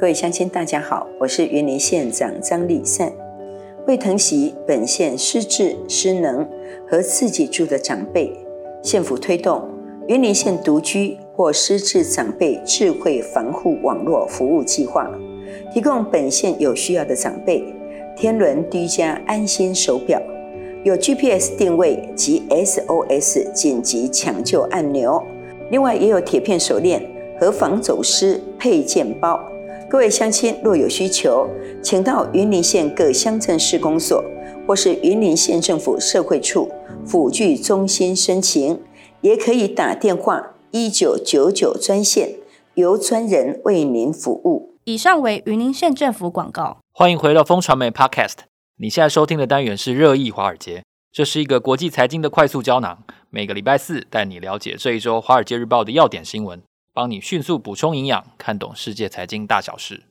各位乡亲，大家好，我是云林县长张丽善。为疼惜本县失智、失能和自己住的长辈，县府推动云林县独居或失智长辈智慧防护网络服务计划，提供本县有需要的长辈天伦居家安心手表，有 GPS 定位及 SOS 紧急抢救按钮，另外也有铁片手链和防走失配件包。各位乡亲，若有需求，请到云林县各乡镇市公所或是云林县政府社会处辅具中心申请，也可以打电话一九九九专线，由专人为您服务。以上为云林县政府广告。欢迎回到风传媒 Podcast，你现在收听的单元是热议华尔街，这是一个国际财经的快速胶囊，每个礼拜四带你了解这一周《华尔街日报》的要点新闻。帮你迅速补充营养，看懂世界财经大小事。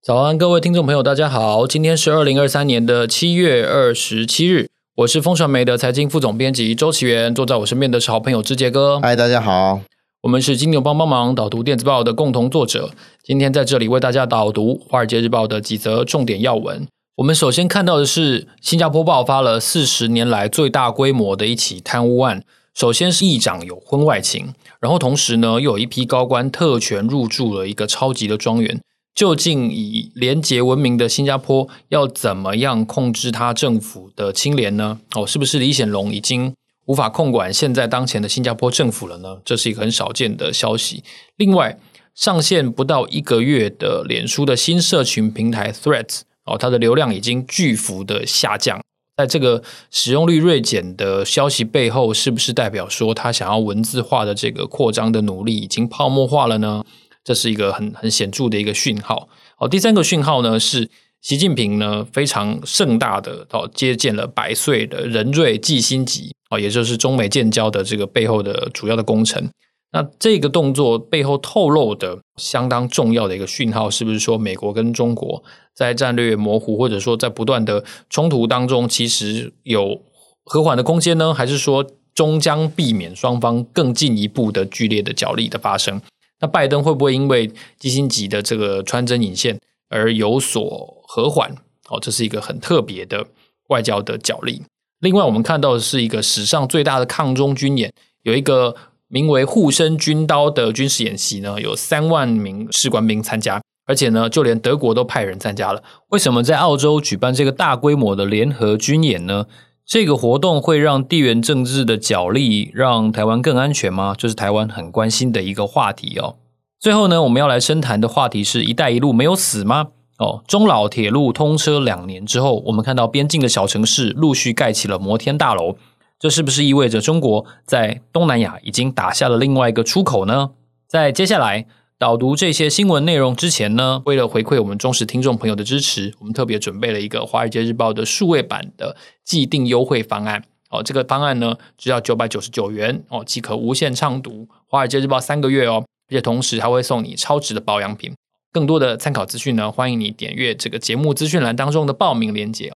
早安，各位听众朋友，大家好，今天是二零二三年的七月二十七日，我是风传媒的财经副总编辑周启源，坐在我身边的是好朋友志杰哥。嗨，大家好，我们是金牛帮帮忙导读电子报的共同作者，今天在这里为大家导读《华尔街日报》的几则重点要闻。我们首先看到的是，新加坡爆发了四十年来最大规模的一起贪污案。首先是议长有婚外情，然后同时呢，又有一批高官特权入住了一个超级的庄园。究竟以廉洁闻名的新加坡要怎么样控制他政府的清廉呢？哦，是不是李显龙已经无法控管现在当前的新加坡政府了呢？这是一个很少见的消息。另外，上线不到一个月的脸书的新社群平台 Threads。哦，它的流量已经巨幅的下降，在这个使用率锐减的消息背后，是不是代表说它想要文字化的这个扩张的努力已经泡沫化了呢？这是一个很很显著的一个讯号。哦，第三个讯号呢是习近平呢非常盛大的哦接见了百岁的任瑞季辛吉哦，也就是中美建交的这个背后的主要的功臣。那这个动作背后透露的相当重要的一个讯号，是不是说美国跟中国在战略模糊，或者说在不断的冲突当中，其实有和缓的空间呢？还是说终将避免双方更进一步的剧烈的角力的发生？那拜登会不会因为基辛格的这个穿针引线而有所和缓？哦，这是一个很特别的外交的角力。另外，我们看到的是一个史上最大的抗中军演，有一个。名为“护身军刀”的军事演习呢，有三万名士官兵参加，而且呢，就连德国都派人参加了。为什么在澳洲举办这个大规模的联合军演呢？这个活动会让地缘政治的角力让台湾更安全吗？这是台湾很关心的一个话题哦。最后呢，我们要来深谈的话题是“一带一路”没有死吗？哦，中老铁路通车两年之后，我们看到边境的小城市陆续盖起了摩天大楼。这是不是意味着中国在东南亚已经打下了另外一个出口呢？在接下来导读这些新闻内容之前呢，为了回馈我们忠实听众朋友的支持，我们特别准备了一个《华尔街日报》的数位版的既定优惠方案。哦，这个方案呢，只要九百九十九元哦，即可无限畅读《华尔街日报》三个月哦，而且同时还会送你超值的保养品。更多的参考资讯呢，欢迎你点阅这个节目资讯栏当中的报名链接。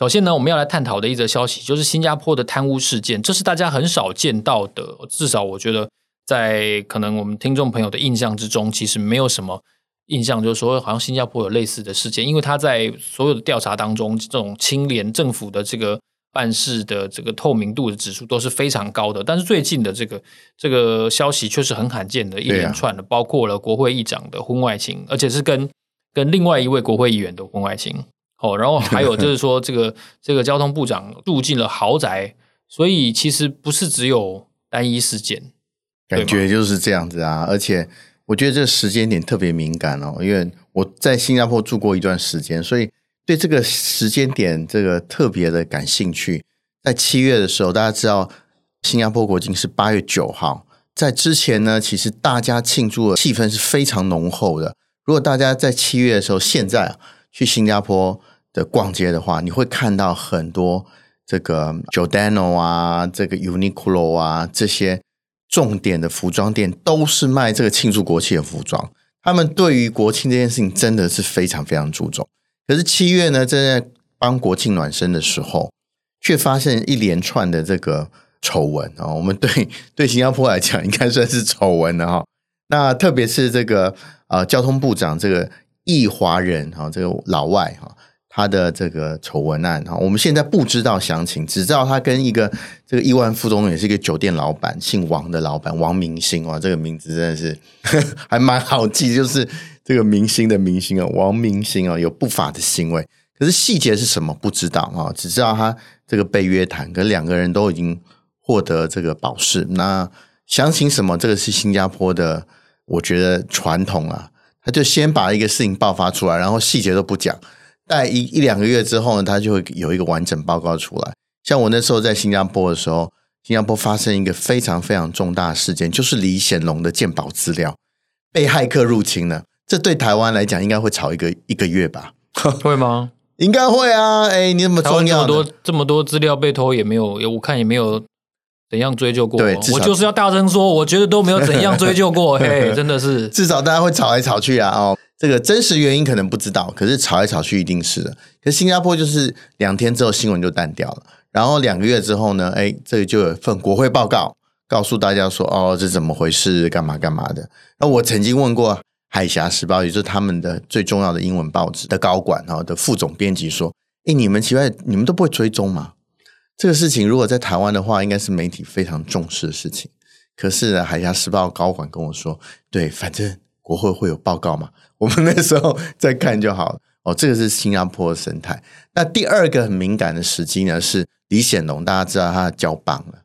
首先呢，我们要来探讨的一则消息，就是新加坡的贪污事件，这是大家很少见到的。至少我觉得，在可能我们听众朋友的印象之中，其实没有什么印象，就是说好像新加坡有类似的事件，因为他在所有的调查当中，这种清廉政府的这个办事的这个透明度的指数都是非常高的。但是最近的这个这个消息却是很罕见的，一连串的，包括了国会议长的婚外情，而且是跟跟另外一位国会议员的婚外情。哦，然后还有 就是说，这个这个交通部长住进了豪宅，所以其实不是只有单一事件，感觉就是这样子啊。而且我觉得这个时间点特别敏感哦，因为我在新加坡住过一段时间，所以对这个时间点这个特别的感兴趣。在七月的时候，大家知道新加坡国庆是八月九号，在之前呢，其实大家庆祝的气氛是非常浓厚的。如果大家在七月的时候，现在去新加坡。的逛街的话，你会看到很多这个 Jordano 啊，这个 Uniqlo 啊，这些重点的服装店都是卖这个庆祝国庆的服装。他们对于国庆这件事情真的是非常非常注重。可是七月呢，正在帮国庆暖身的时候，却发现一连串的这个丑闻啊。我们对对新加坡来讲，应该算是丑闻了哈。那特别是这个呃交通部长这个易华人哈，这个老外哈。他的这个丑闻案哈，我们现在不知道详情，只知道他跟一个这个亿万富翁，也是一个酒店老板，姓王的老板王明星啊，这个名字真的是呵 还蛮好记，就是这个明星的明星啊，王明星啊，有不法的行为，可是细节是什么不知道啊，只知道他这个被约谈，可两个人都已经获得这个保释。那详情什么，这个是新加坡的，我觉得传统啊，他就先把一个事情爆发出来，然后细节都不讲。在一一两个月之后呢，他就会有一个完整报告出来。像我那时候在新加坡的时候，新加坡发生一个非常非常重大的事件，就是李显龙的鉴宝资料被骇客入侵了。这对台湾来讲，应该会吵一个一个月吧？会吗？应该会啊！哎，你怎么重要？这么多这么多资料被偷，也没有，我看也没有。怎样追究过？对，我就是要大声说，我觉得都没有怎样追究过。嘿，真的是，至少大家会吵来吵去啊。哦，这个真实原因可能不知道，可是吵来吵去一定是的。可是新加坡就是两天之后新闻就淡掉了，然后两个月之后呢，哎，这个就有份国会报告告诉大家说，哦，这怎么回事？干嘛干嘛的？那我曾经问过《海峡时报》，也就是他们的最重要的英文报纸的高管啊的副总编辑说，哎，你们奇怪，你们都不会追踪吗？这个事情如果在台湾的话，应该是媒体非常重视的事情。可是，《海峡时报》高管跟我说：“对，反正国会会有报告嘛，我们那时候再看就好了。”哦，这个是新加坡的生态。那第二个很敏感的时机呢，是李显龙，大家知道他交棒了，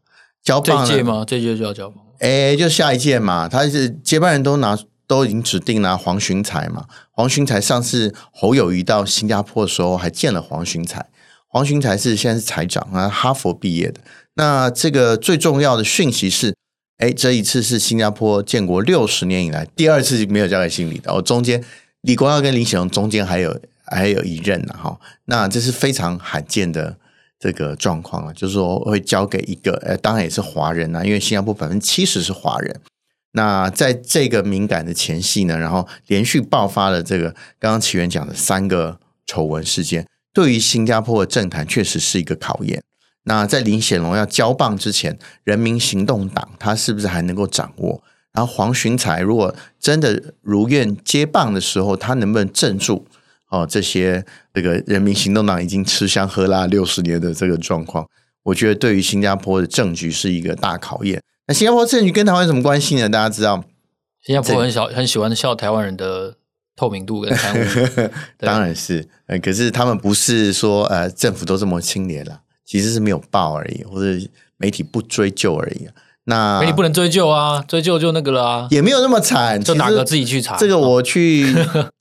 交棒了这届吗？这届就要交棒？哎，就下一届嘛。他是接班人都拿都已经指定了黄循财嘛。黄循财上次侯友谊到新加坡的时候，还见了黄循财。黄循财是现在是财长啊，哈佛毕业的。那这个最重要的讯息是，哎，这一次是新加坡建国六十年以来第二次没有交给姓李的。哦，中间李光耀跟李显龙中间还有还有一任呢，哈。那这是非常罕见的这个状况啊，就是说会交给一个，呃，当然也是华人啊，因为新加坡百分之七十是华人。那在这个敏感的前夕呢，然后连续爆发了这个刚刚奇源讲的三个丑闻事件。对于新加坡的政坛确实是一个考验。那在林显龙要交棒之前，人民行动党他是不是还能够掌握？然后黄循财如果真的如愿接棒的时候，他能不能镇住？哦，这些这个人民行动党已经吃香喝辣六十年的这个状况，我觉得对于新加坡的政局是一个大考验。那新加坡政局跟台湾有什么关系呢？大家知道，新加坡很小很喜欢笑台湾人的。透明度跟贪污，当然是，可是他们不是说呃政府都这么清廉了，其实是没有报而已，或者媒体不追究而已。那媒体不能追究啊，追究就那个了啊，也没有那么惨，就哪个自己去查。这个我去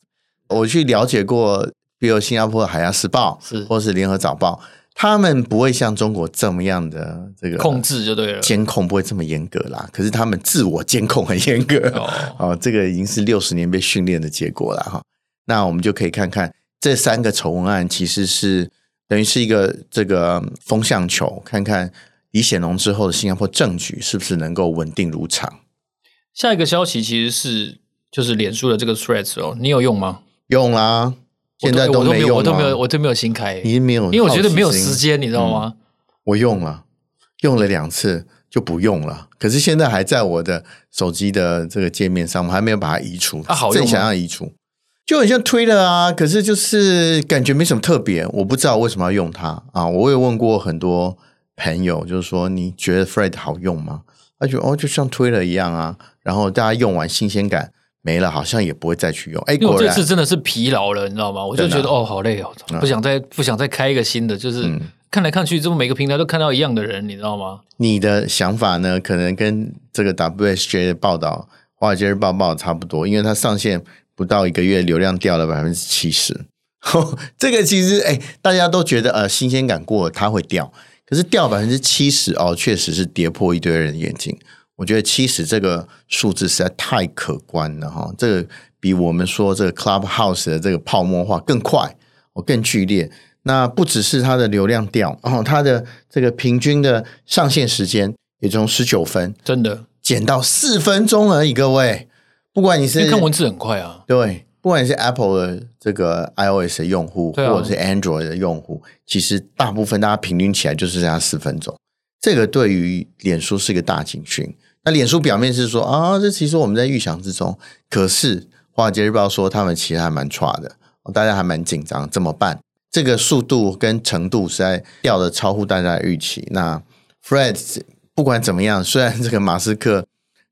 我去了解过，比如新加坡的《海峡时报》是，或是《联合早报》。他们不会像中国这么样的这个控制就对了，监控不会这么严格啦。可是他们自我监控很严格哦，哦，这个已经是六十年被训练的结果了哈。那我们就可以看看这三个丑闻案，其实是等于是一个这个风向球，看看李显龙之后的新加坡政局是不是能够稳定如常。下一个消息其实是就是脸书的这个 Threads 哦，你有用吗？用啦。现在都没有，我都没有，我都没有新开。你没有，因为我觉得没有时间，你知道吗？我用了，用了两次就不用了。可是现在还在我的手机的这个界面上，我还没有把它移除。啊，好用，正想要移除，就很像推了啊。可是就是感觉没什么特别，我不知道为什么要用它啊。我也问过很多朋友，就是说你觉得 Thread 好用吗？他觉得哦，就像推了一样啊。然后大家用完新鲜感。没了，好像也不会再去用。哎，我这次真的是疲劳了，你知道吗？我就觉得哦，好累哦，不想再不想再开一个新的。就是看来看去，这么每个平台都看到一样的人，你知道吗？你的想法呢，可能跟这个 WSJ 的报道、华尔街日报报差不多，因为它上线不到一个月，流量掉了百分之七十。这个其实哎，大家都觉得呃新鲜感过了，它会掉，可是掉百分之七十哦，确实是跌破一堆人的眼睛。我觉得七十这个数字实在太可观了哈，这个比我们说这个 Clubhouse 的这个泡沫化更快，哦更剧烈。那不只是它的流量掉，然后它的这个平均的上线时间也从十九分，真的减到四分钟而已。各位，不管你是看文字很快啊，对，不管你是 Apple 的这个 iOS 的用户，或者是 Android 的用户，其实大部分大家平均起来就是这样四分钟。这个对于脸书是一个大警讯。那脸书表面是说啊，这其实我们在预想之中。可是《华尔街日报》说他们其实还蛮差的，大家还蛮紧张，怎么办？这个速度跟程度实在掉的超乎大家的预期。那 Fred 不管怎么样，虽然这个马斯克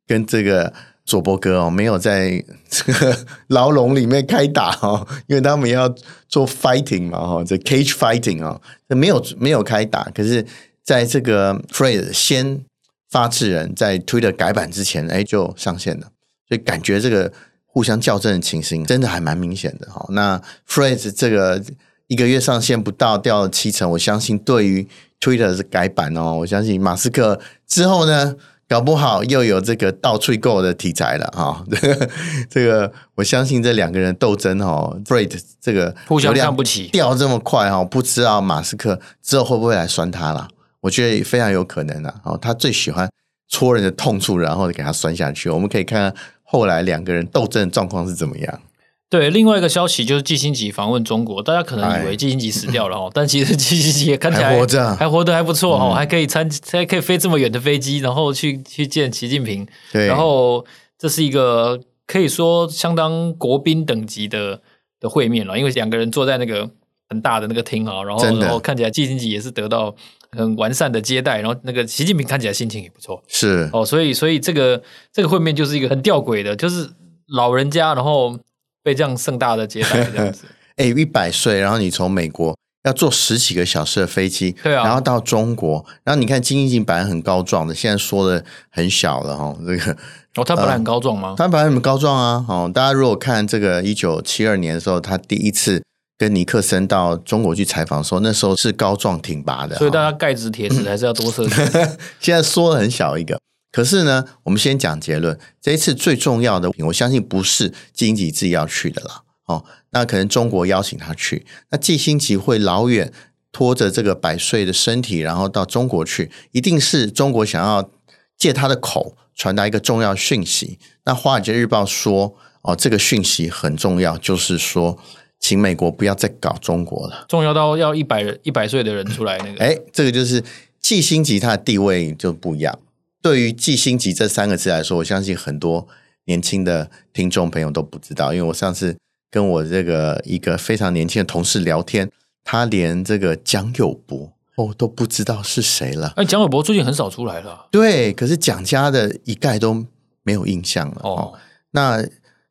跟这个佐伯格哦没有在这 个牢笼里面开打哦，因为他们要做 fighting 嘛哈，这 cage fighting 啊，没有没有开打。可是在这个 Fred 先。发制人在 Twitter 改版之前，哎，就上线了，所以感觉这个互相校正的情形真的还蛮明显的哈。那 Threads 这个一个月上线不到，掉了七成，我相信对于 Twitter 的改版哦，我相信马斯克之后呢，搞不好又有这个倒吹够的题材了哈。这个我相信这两个人斗争哦，Threads 这个互相看不起，掉这么快哈，不知道马斯克之后会不会来酸他了。我觉得非常有可能的哦，他最喜欢戳人的痛处，然后给他酸下去。我们可以看看后来两个人斗争的状况是怎么样。对，另外一个消息就是季辛吉访问中国，大家可能以为季辛吉死掉了哦，但其实季辛吉也看起来还活着，还活得还不错哦，还可以参，还可以飞这么远的飞机，然后去去见习近平。对，然后这是一个可以说相当国宾等级的的会面了，因为两个人坐在那个很大的那个厅啊，然后然后看起来季辛吉也是得到。很完善的接待，然后那个习近平看起来心情也不错，是。哦，所以所以这个这个会面就是一个很吊诡的，就是老人家然后被这样盛大的接待 这样子，哎，一百岁，然后你从美国要坐十几个小时的飞机，对啊，然后到中国，然后你看金英本来很高壮的，现在说的很小了哈，这个哦，他本来很高壮吗？呃，他本来很高壮啊，哦，大家如果看这个一九七二年的时候，他第一次。跟尼克森到中国去采访的时候，那时候是高壮挺拔的，所以大家盖直铁质还是要多设 现在缩的很小一个，可是呢，我们先讲结论。这一次最重要的，我相信不是季辛吉自己要去的啦。哦，那可能中国邀请他去，那季辛吉会老远拖着这个百岁的身体，然后到中国去，一定是中国想要借他的口传达一个重要讯息。那《华尔街日报》说，哦，这个讯息很重要，就是说。请美国不要再搞中国了，重要到要一百人一百岁的人出来那个。哎，这个就是季辛吉他的地位就不一样。对于季辛吉这三个字来说，我相信很多年轻的听众朋友都不知道，因为我上次跟我这个一个非常年轻的同事聊天，他连这个蒋友柏哦都不知道是谁了。哎，蒋友柏最近很少出来了。对，可是蒋家的一概都没有印象了。哦，那。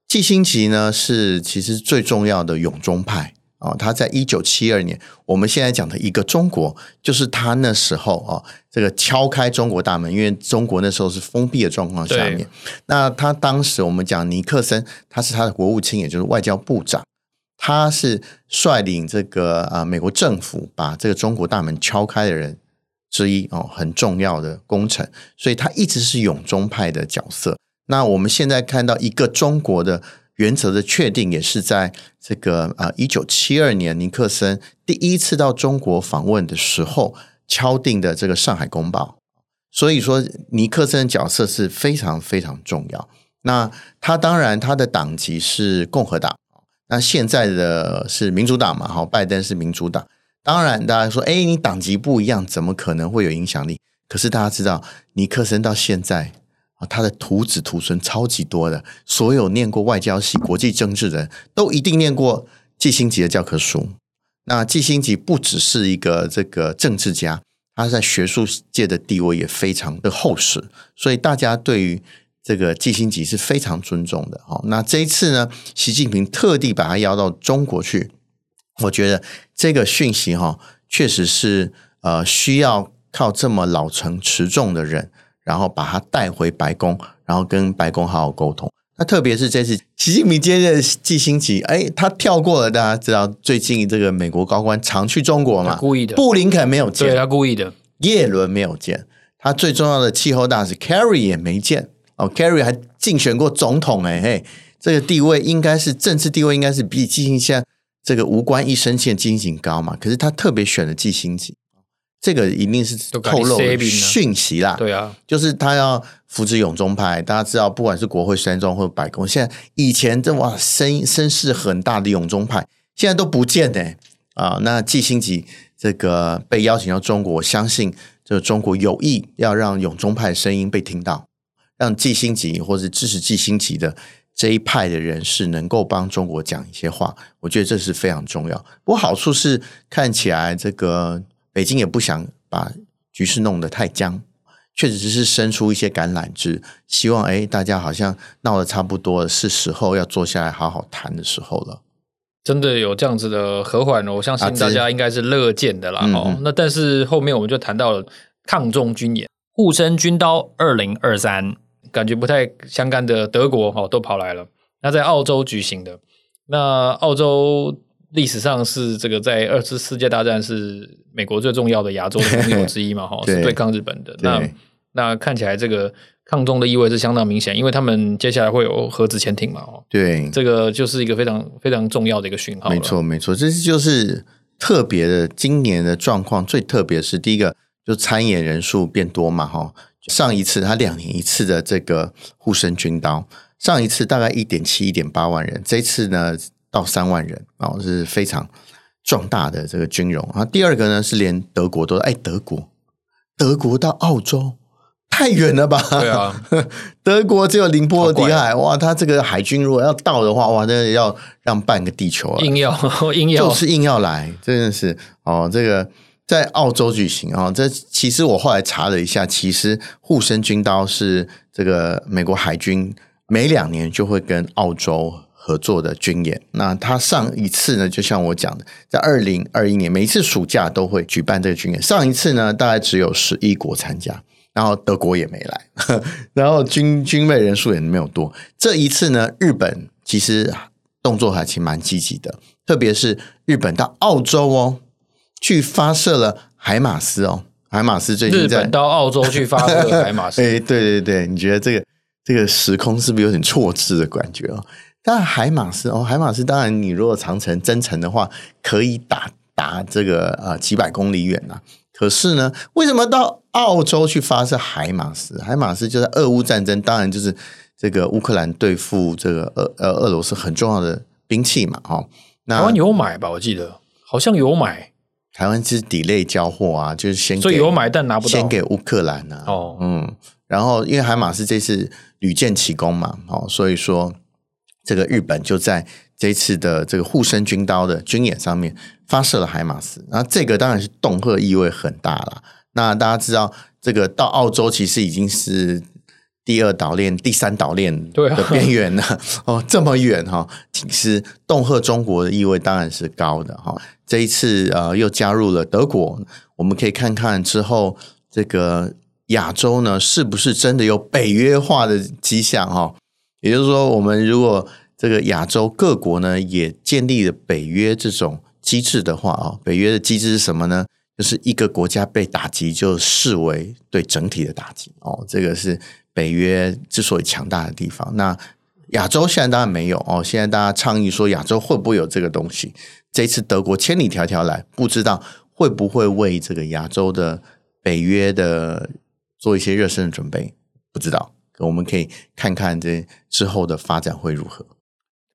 季辛吉呢，是其实最重要的永中派啊、哦，他在一九七二年，我们现在讲的一个中国，就是他那时候啊、哦，这个敲开中国大门，因为中国那时候是封闭的状况下面。那他当时我们讲尼克森，他是他的国务卿，也就是外交部长，他是率领这个啊美国政府把这个中国大门敲开的人之一哦，很重要的工程，所以他一直是永中派的角色。那我们现在看到一个中国的原则的确定，也是在这个呃一九七二年尼克森第一次到中国访问的时候敲定的这个《上海公报》。所以说，尼克森的角色是非常非常重要。那他当然他的党籍是共和党，那现在的是民主党嘛？好，拜登是民主党。当然，大家说，哎，你党籍不一样，怎么可能会有影响力？可是大家知道，尼克森到现在。他的徒子徒孙超级多的，所有念过外交系、国际政治的人都一定念过季辛吉的教科书。那季辛吉不只是一个这个政治家，他在学术界的地位也非常的厚实，所以大家对于这个季辛吉是非常尊重的。好，那这一次呢，习近平特地把他邀到中国去，我觉得这个讯息哈，确实是呃需要靠这么老成持重的人。然后把他带回白宫，然后跟白宫好好沟通。那特别是这次习近平接任季辛吉，哎，他跳过了。大家知道，最近这个美国高官常去中国嘛？故意的。布林肯没有见，对，他故意的。叶伦没有见，他最重要的气候大使 Kerry 也没见。哦，Kerry 还竞选过总统，哎嘿，这个地位应该是政治地位应该是比季辛吉这个无官一身轻的季高嘛？可是他特别选了季辛吉。这个一定是透露讯息啦，对啊，就是他要扶持永中派。大家知道，不管是国会山庄或者白宫，现在以前这哇声声势很大的永中派，现在都不见呢啊。那季辛吉这个被邀请到中国，我相信这个中国有意要让永中派的声音被听到，让季辛吉或者支持季辛吉的这一派的人士能够帮中国讲一些话，我觉得这是非常重要。不过好处是看起来这个北京也不想把局势弄得太僵。确实是伸出一些橄榄枝，希望哎，大家好像闹得差不多了，是时候要坐下来好好谈的时候了。真的有这样子的和缓，我相信大家应该是乐见的啦。那但是后面我们就谈到了抗中军演，护身军刀二零二三，感觉不太相干的德国哦都跑来了。那在澳洲举行的，那澳洲历史上是这个在二次世界大战是美国最重要的亚洲的盟友之一嘛？哈，是对抗日本的。那那看起来这个抗中的意味是相当明显，因为他们接下来会有核子潜艇嘛？哦，对，这个就是一个非常非常重要的一个讯号。没错，没错，这就是特别的。今年的状况最特别是第一个，就参演人数变多嘛？哈，上一次他两年一次的这个护身军刀，上一次大概一点七、一点八万人，这次呢到三万人，哦，是非常壮大的这个军容。然后第二个呢是连德国都哎，德国，德国到澳洲。太远了吧？对啊，德国只有宁波的底海，哇，他这个海军如果要到的话，哇，那要让半个地球啊，硬要硬要，就是硬要来，真的是哦。这个在澳洲举行啊，哦，这其实我后来查了一下，其实护身军刀是这个美国海军每两年就会跟澳洲合作的军演。那他上一次呢，就像我讲的，在二零二一年，每一次暑假都会举办这个军演。上一次呢，大概只有十一国参加。然后德国也没来，然后军军备人数也没有多。这一次呢，日本其实动作还其实蛮积极的，特别是日本到澳洲哦，去发射了海马斯哦，海马斯最近在日本到澳洲去发射海马斯，哎，对对对，你觉得这个这个时空是不是有点错置的感觉哦？当然海马斯哦，海马斯当然你如果长程增程的话，可以打打这个呃几百公里远呐、啊。可是呢，为什么到澳洲去发射海马斯？海马斯就在俄乌战争，当然就是这个乌克兰对付这个俄呃俄罗斯很重要的兵器嘛。哈，台湾有买吧？我记得好像有买。台湾是 delay 交货啊，就是先所以有买但拿不到，先给乌克兰呢、啊。哦，嗯，然后因为海马斯这次屡建奇功嘛，哦，所以说这个日本就在这次的这个护身军刀的军演上面。发射了海马斯，那这个当然是恫吓意味很大了。那大家知道，这个到澳洲其实已经是第二岛链、第三岛链的边缘了。啊、哦，这么远哈，其实恫吓中国的意味当然是高的哈。这一次呃，又加入了德国，我们可以看看之后这个亚洲呢，是不是真的有北约化的迹象哈？也就是说，我们如果这个亚洲各国呢，也建立了北约这种。机制的话啊，北约的机制是什么呢？就是一个国家被打击，就视为对整体的打击哦。这个是北约之所以强大的地方。那亚洲现在当然没有哦。现在大家倡议说亚洲会不会有这个东西？这次德国千里迢迢来，不知道会不会为这个亚洲的北约的做一些热身的准备？不知道，我们可以看看这之后的发展会如何。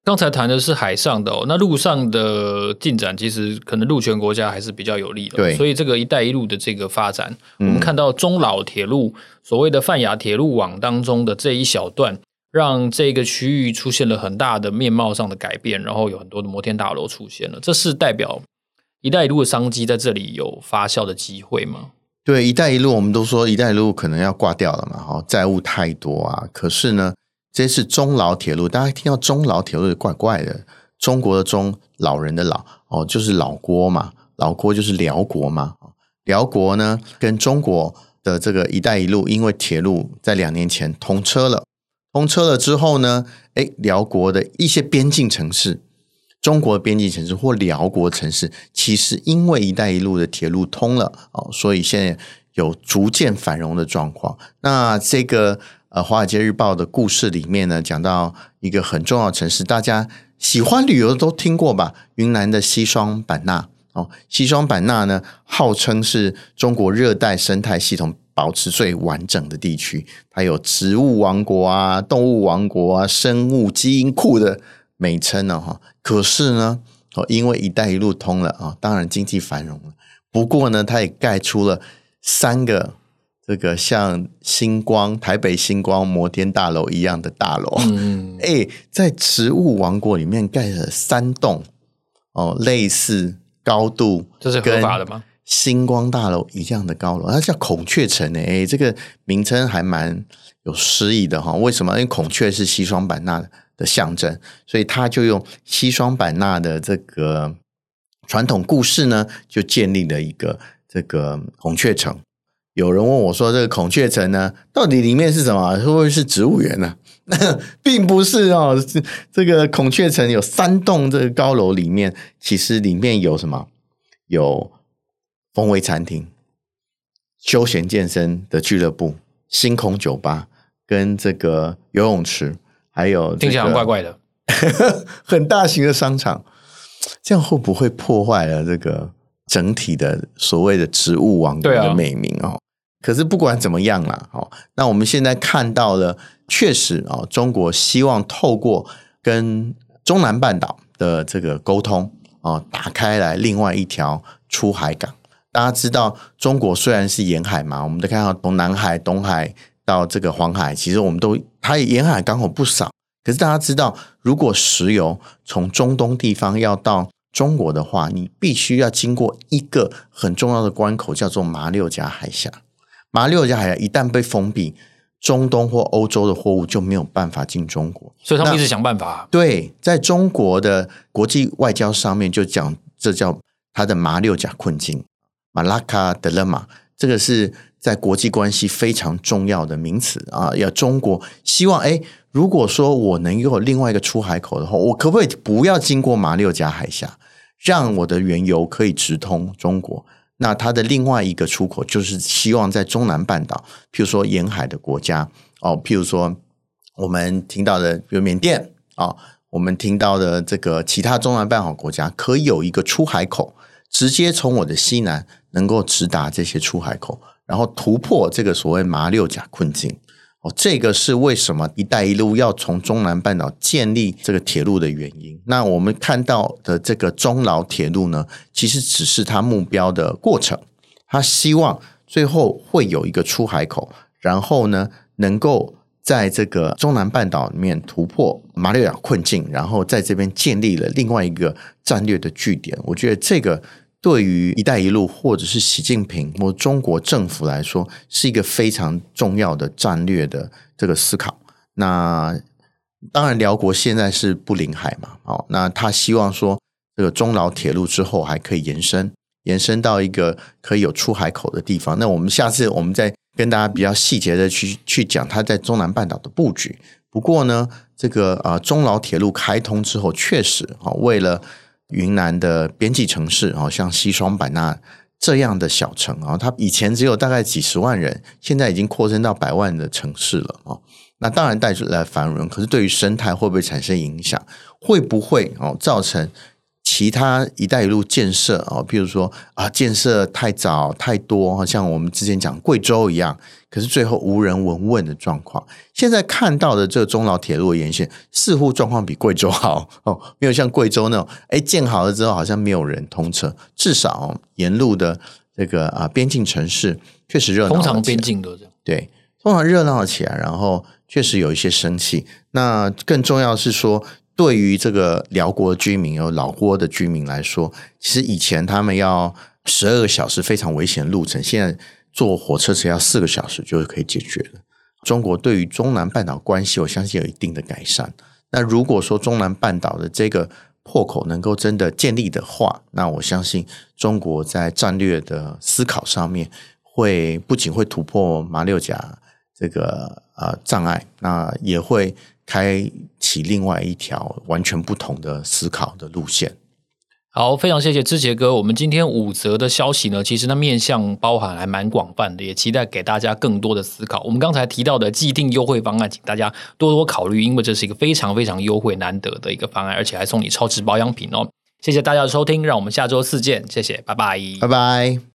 刚才谈的是海上的哦，那陆上的进展其实可能陆权国家还是比较有利的。对，所以这个“一带一路”的这个发展，嗯、我们看到中老铁路所谓的泛亚铁路网当中的这一小段，让这个区域出现了很大的面貌上的改变，然后有很多的摩天大楼出现了。这是代表“一带一路”的商机在这里有发酵的机会吗？对，“一带一路”我们都说“一带一路”可能要挂掉了嘛，哈，债务太多啊。可是呢？这是中老铁路，大家听到中老铁路就怪怪的。中国的中，老人的老哦，就是老郭嘛，老郭就是辽国嘛。辽国呢，跟中国的这个“一带一路”，因为铁路在两年前通车了，通车了之后呢，诶，辽国的一些边境城市，中国边境城市或辽国城市，其实因为“一带一路”的铁路通了哦，所以现在有逐渐繁荣的状况。那这个。呃，《华尔街日报》的故事里面呢，讲到一个很重要的城市，大家喜欢旅游都听过吧？云南的西双版纳哦，西双版纳呢，号称是中国热带生态系统保持最完整的地区，它有植物王国啊、动物王国啊、生物基因库的美称呢。哈，可是呢，哦，因为“一带一路”通了啊，当然经济繁荣了。不过呢，它也盖出了三个这个像星光、台北星光摩天大楼一样的大楼。嗯，哎，在植物王国里面盖了三栋哦，类似高度，这是合法的吗？星光大楼一样的高楼，它叫孔雀城诶，哎，这个名称还蛮有诗意的哈。为什么？因为孔雀是西双版纳的的象征，所以他就用西双版纳的这个传统故事呢，就建立了一个这个孔雀城。有人问我说：“这个孔雀城呢，到底里面是什么？会不会是植物园呢？” 并不是哦，这个孔雀城有三栋这个高楼，里面其实里面有什么？有。风味餐厅、休闲健身的俱乐部、星空酒吧，跟这个游泳池，还有、这个、听起来怪怪的，很大型的商场，这样会不会破坏了这个整体的所谓的植物王国的美名哦？啊、可是不管怎么样啦，哦，那我们现在看到了，确实哦，中国希望透过跟中南半岛的这个沟通哦，打开来另外一条出海港。大家知道，中国虽然是沿海嘛，我们都看到从南海、东海到这个黄海，其实我们都它沿海港口不少。可是大家知道，如果石油从中东地方要到中国的话，你必须要经过一个很重要的关口，叫做马六甲海峡。马六甲海峡一旦被封闭，中东或欧洲的货物就没有办法进中国。所以他们一直想办法。对，在中国的国际外交上面就讲，这叫它的马六甲困境。马拉卡德勒马，这个是在国际关系非常重要的名词啊！要中国希望，哎，如果说我能有另外一个出海口的话，我可不可以不要经过马六甲海峡，让我的原油可以直通中国？那它的另外一个出口就是希望在中南半岛，譬如说沿海的国家哦，譬如说我们听到的，比如缅甸啊，我们听到的这个其他中南半岛国家，可以有一个出海口，直接从我的西南。能够直达这些出海口，然后突破这个所谓马六甲困境哦，这个是为什么“一带一路”要从中南半岛建立这个铁路的原因。那我们看到的这个中老铁路呢，其实只是它目标的过程。他希望最后会有一个出海口，然后呢，能够在这个中南半岛里面突破马六甲困境，然后在这边建立了另外一个战略的据点。我觉得这个。对于“一带一路”或者是习近平或中国政府来说，是一个非常重要的战略的这个思考。那当然，辽国现在是不临海嘛，哦，那他希望说，这个中老铁路之后还可以延伸，延伸到一个可以有出海口的地方。那我们下次我们再跟大家比较细节的去去讲他在中南半岛的布局。不过呢，这个啊，中老铁路开通之后，确实啊，为了云南的边际城市，哦，像西双版纳这样的小城啊，它以前只有大概几十万人，现在已经扩增到百万的城市了哦。那当然带出来繁荣，可是对于生态会不会产生影响？会不会哦造成？其他“一带一路”建设啊，譬如说啊，建设太早太多，好像我们之前讲贵州一样，可是最后无人闻问的状况。现在看到的这个中老铁路的沿线，似乎状况比贵州好 哦，没有像贵州那种，哎，建好了之后好像没有人通车。至少沿路的这个啊边境城市确实热闹，通常边境都这样，对，通常热闹起来，然后确实有一些生气。那更重要是说。对于这个辽国居民，有老挝的居民来说，其实以前他们要十二个小时非常危险的路程，现在坐火车只要四个小时就可以解决了。中国对于中南半岛关系，我相信有一定的改善。那如果说中南半岛的这个破口能够真的建立的话，那我相信中国在战略的思考上面，会不仅会突破马六甲这个呃障碍，那也会。开启另外一条完全不同的思考的路线。好，非常谢谢志杰哥。我们今天五则的消息呢，其实它面向包含还蛮广泛的，也期待给大家更多的思考。我们刚才提到的既定优惠方案，请大家多多考虑，因为这是一个非常非常优惠难得的一个方案，而且还送你超值保养品哦。谢谢大家的收听，让我们下周四见。谢谢，拜拜，拜拜。